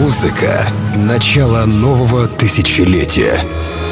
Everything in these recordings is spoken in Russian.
Музыка — начало нового тысячелетия.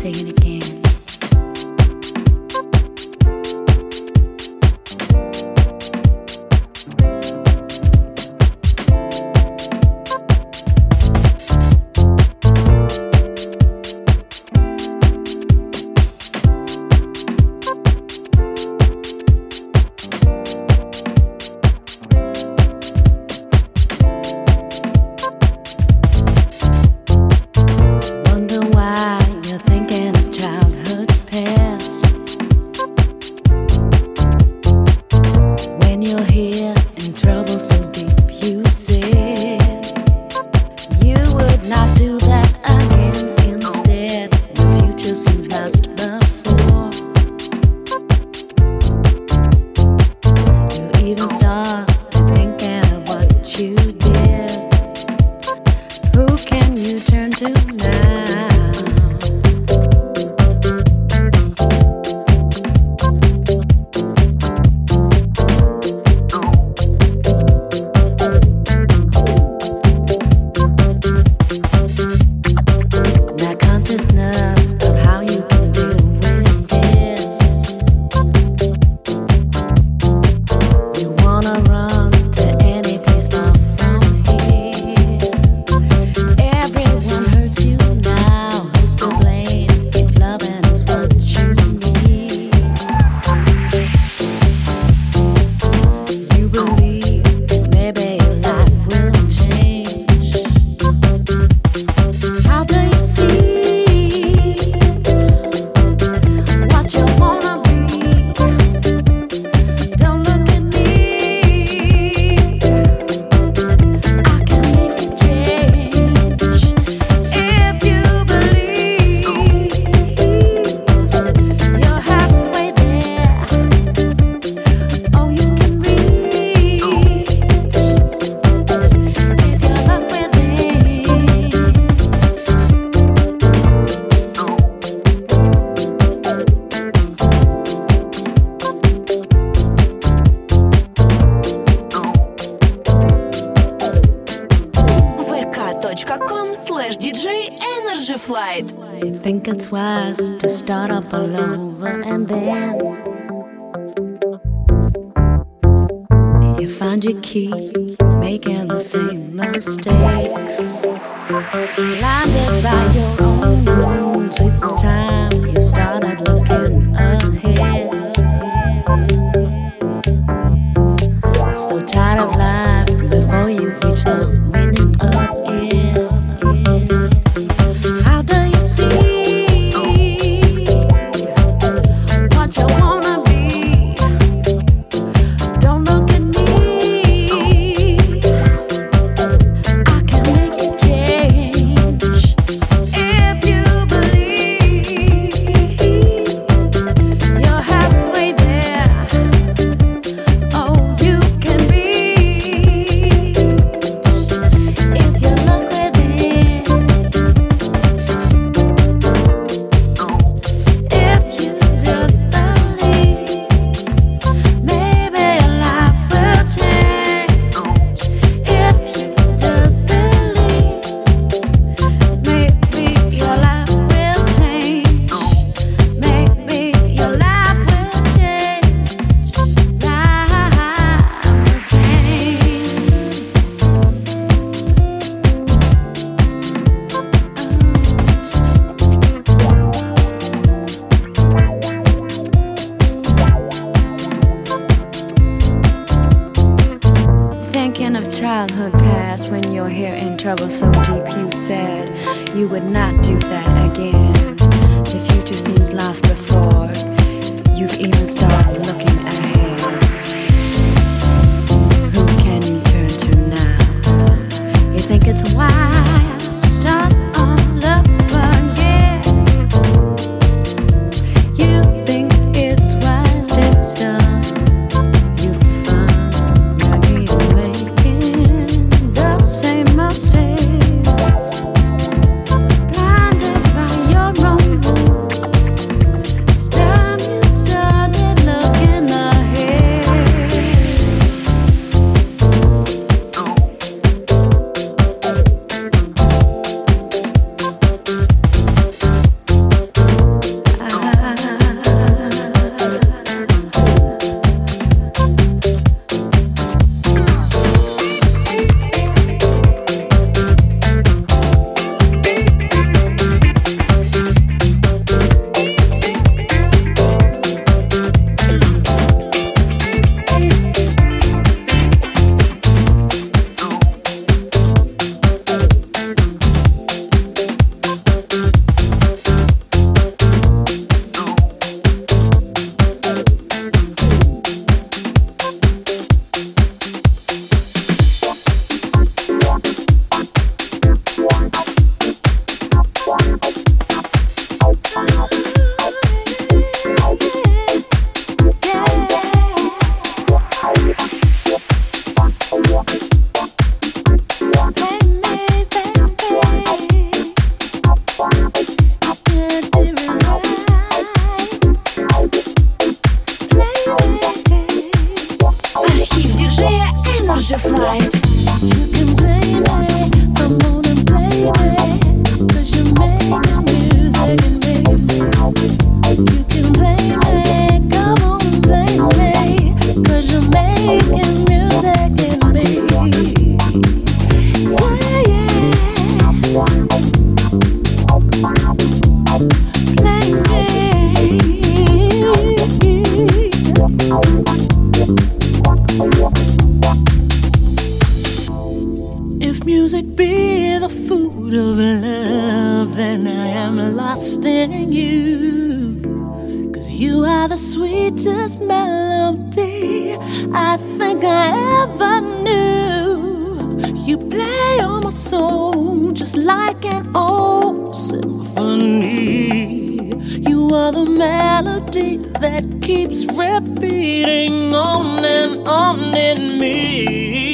saying it on my soul just like an old symphony. You are the melody that keeps repeating on and on in me.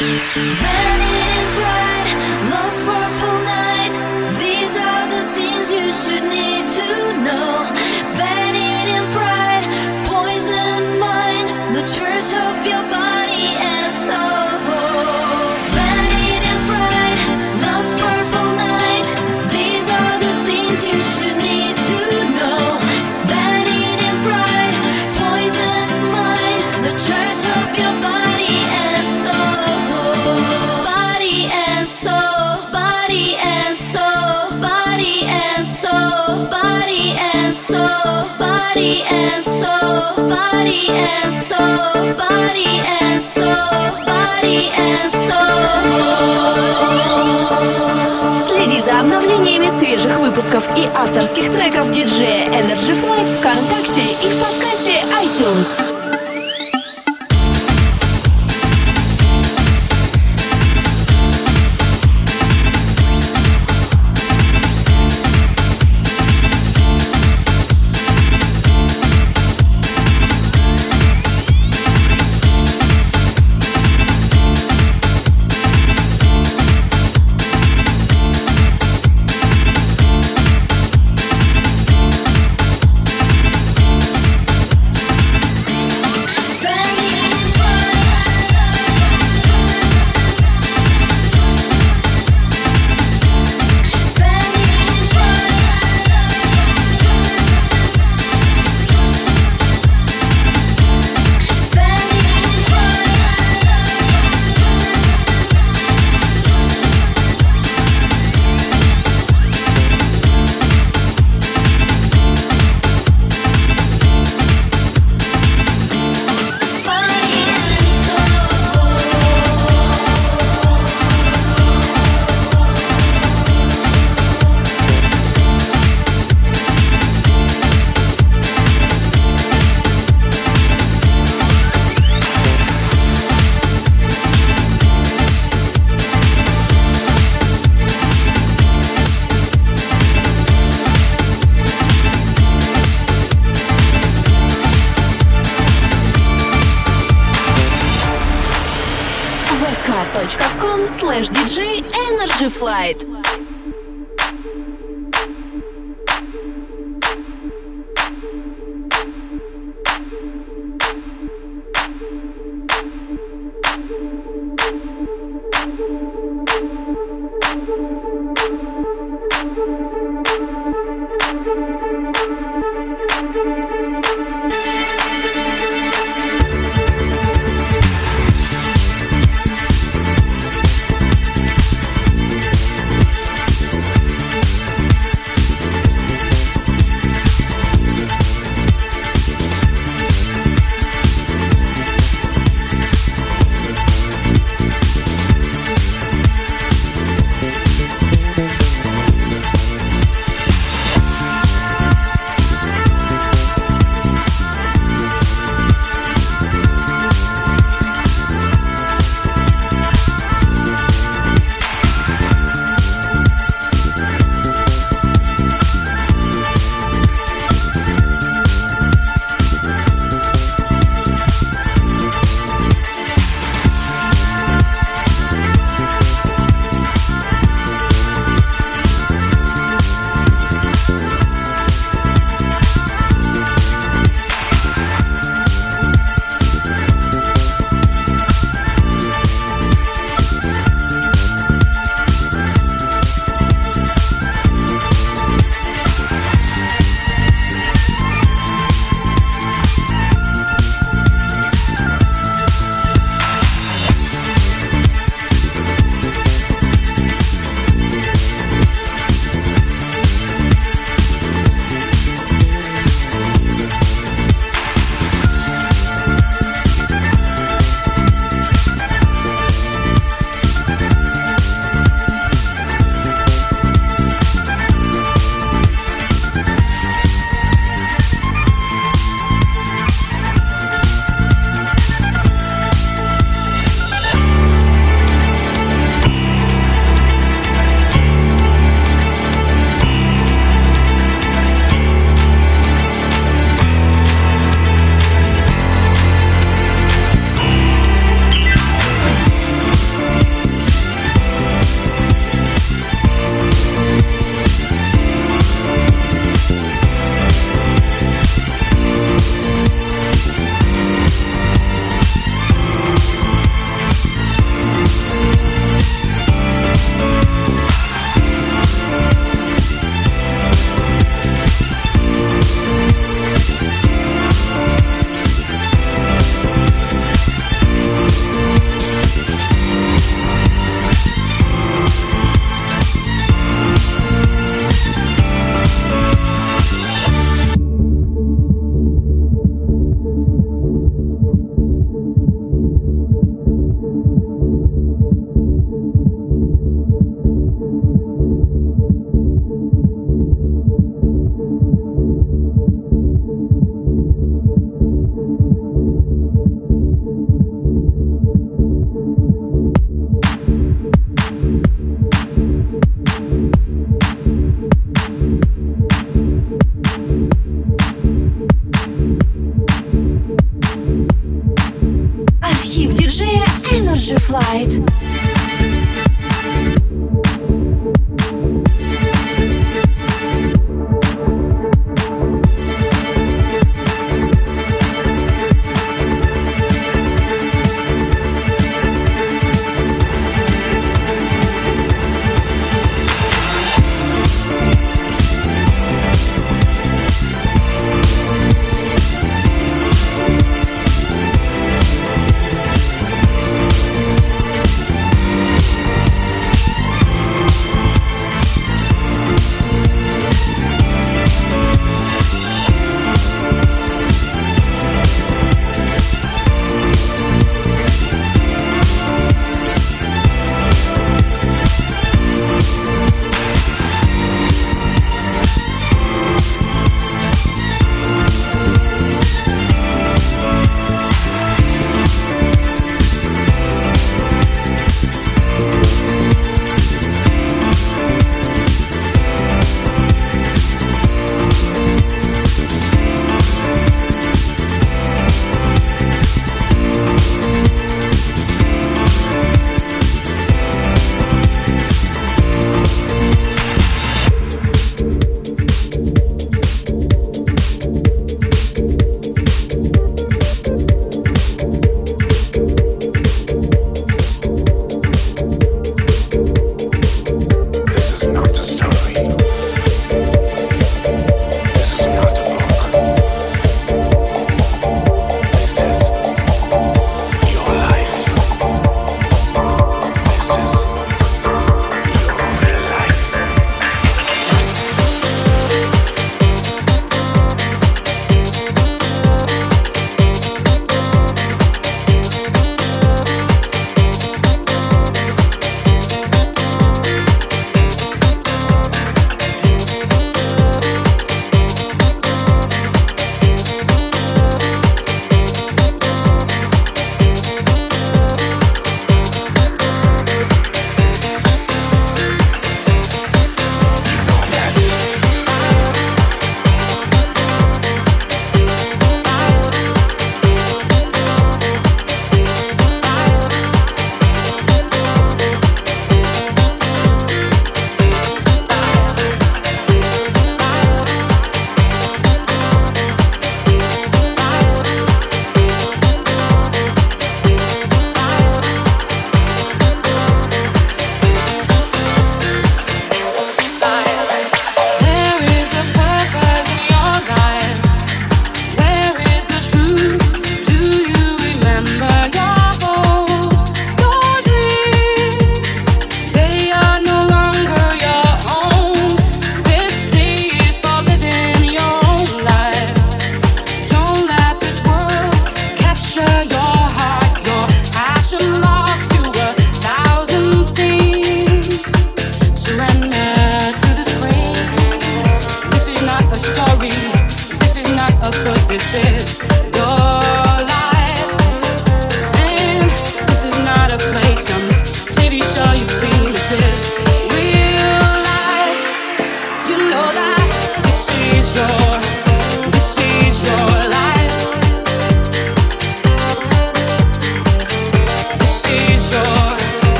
Then Следи за обновлениями свежих выпусков и авторских треков диджея Energy Flight ВКонтакте и в подкасте iTunes.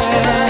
Baby.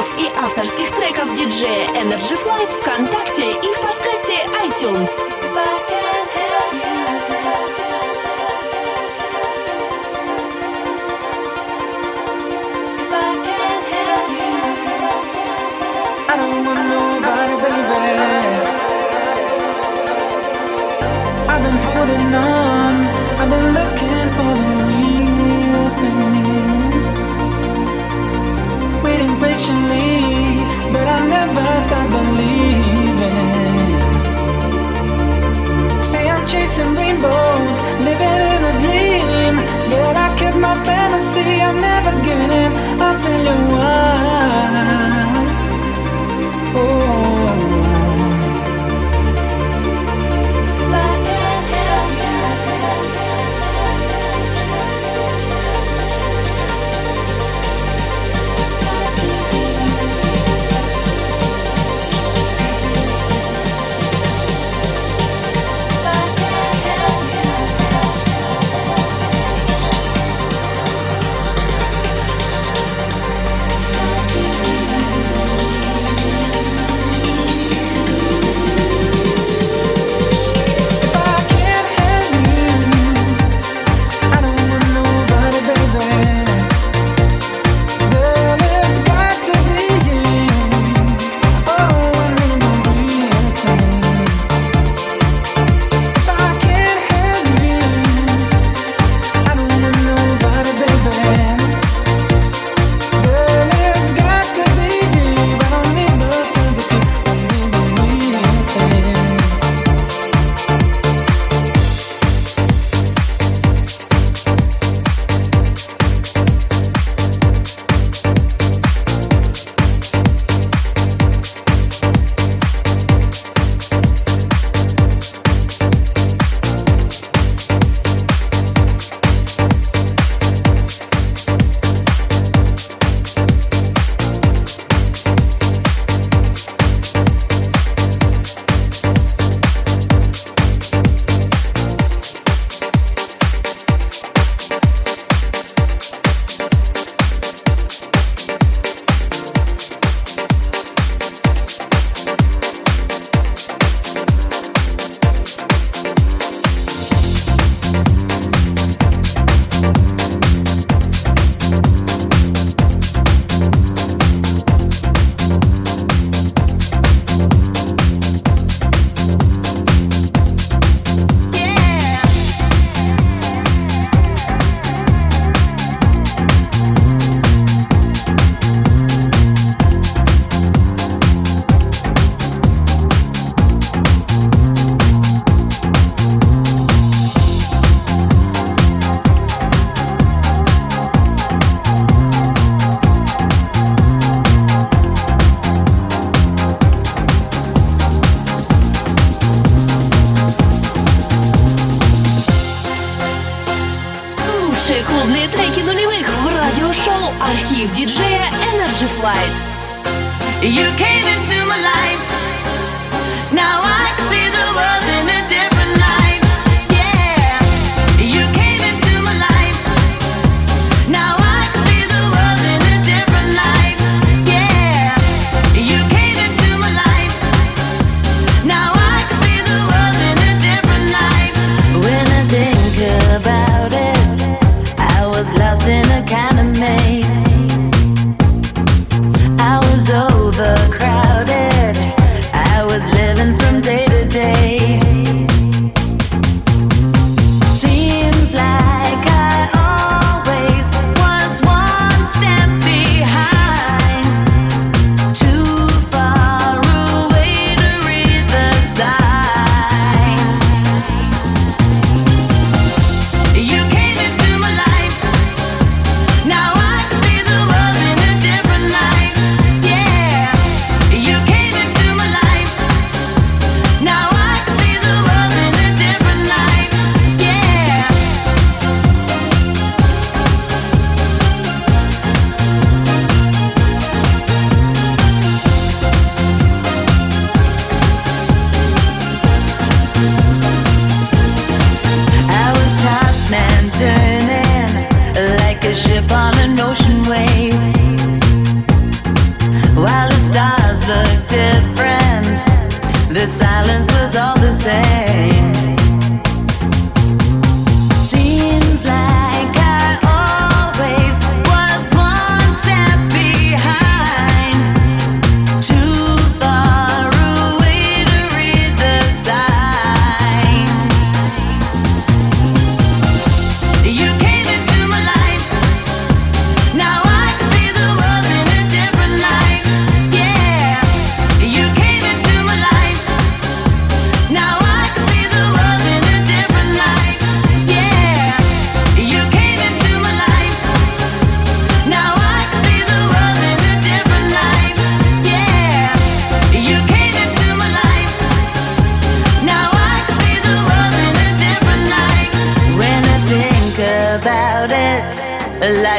треков и авторских треков диджея Energy Flight ВКонтакте и в подкасте iTunes. never stop believing. Say I'm chasing rainbows.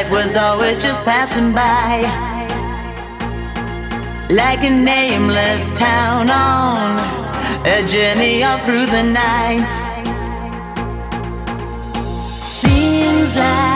life was always just passing by. Like a nameless town on a journey all through the night. Seems like